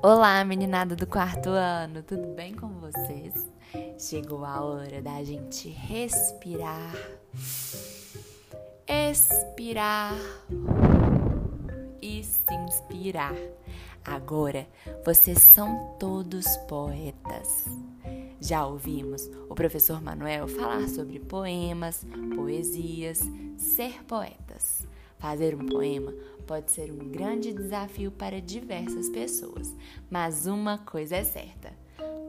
Olá, meninada do quarto ano, tudo bem com vocês? Chegou a hora da gente respirar, expirar e se inspirar. Agora vocês são todos poetas. Já ouvimos o professor Manuel falar sobre poemas, poesias, ser poetas. Fazer um poema pode ser um grande desafio para diversas pessoas, mas uma coisa é certa: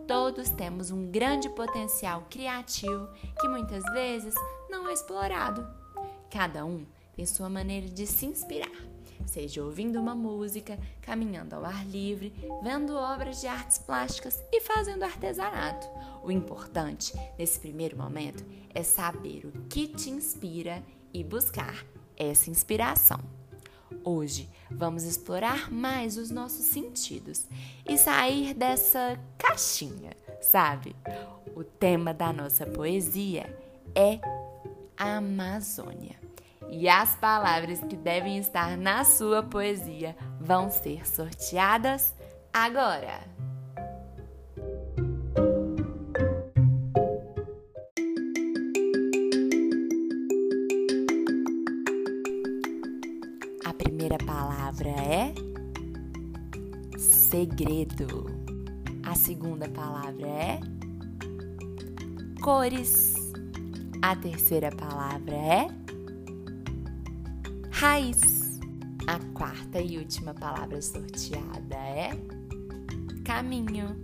todos temos um grande potencial criativo que muitas vezes não é explorado. Cada um tem sua maneira de se inspirar, seja ouvindo uma música, caminhando ao ar livre, vendo obras de artes plásticas e fazendo artesanato. O importante nesse primeiro momento é saber o que te inspira e buscar essa inspiração. Hoje vamos explorar mais os nossos sentidos e sair dessa caixinha, sabe? O tema da nossa poesia é a Amazônia. E as palavras que devem estar na sua poesia vão ser sorteadas agora. Primeira palavra é segredo. A segunda palavra é cores. A terceira palavra é raiz. A quarta e última palavra sorteada é caminho.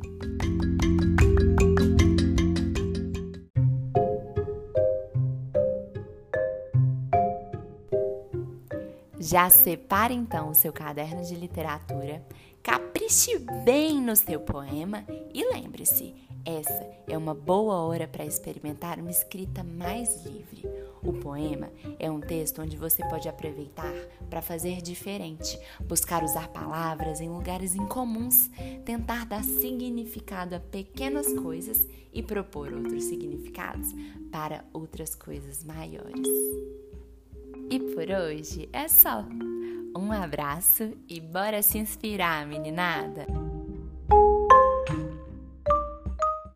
Já separe então o seu caderno de literatura, capriche bem no seu poema e lembre-se, essa é uma boa hora para experimentar uma escrita mais livre. O poema é um texto onde você pode aproveitar para fazer diferente, buscar usar palavras em lugares incomuns, tentar dar significado a pequenas coisas e propor outros significados para outras coisas maiores. E por hoje é só. Um abraço e bora se inspirar, meninada!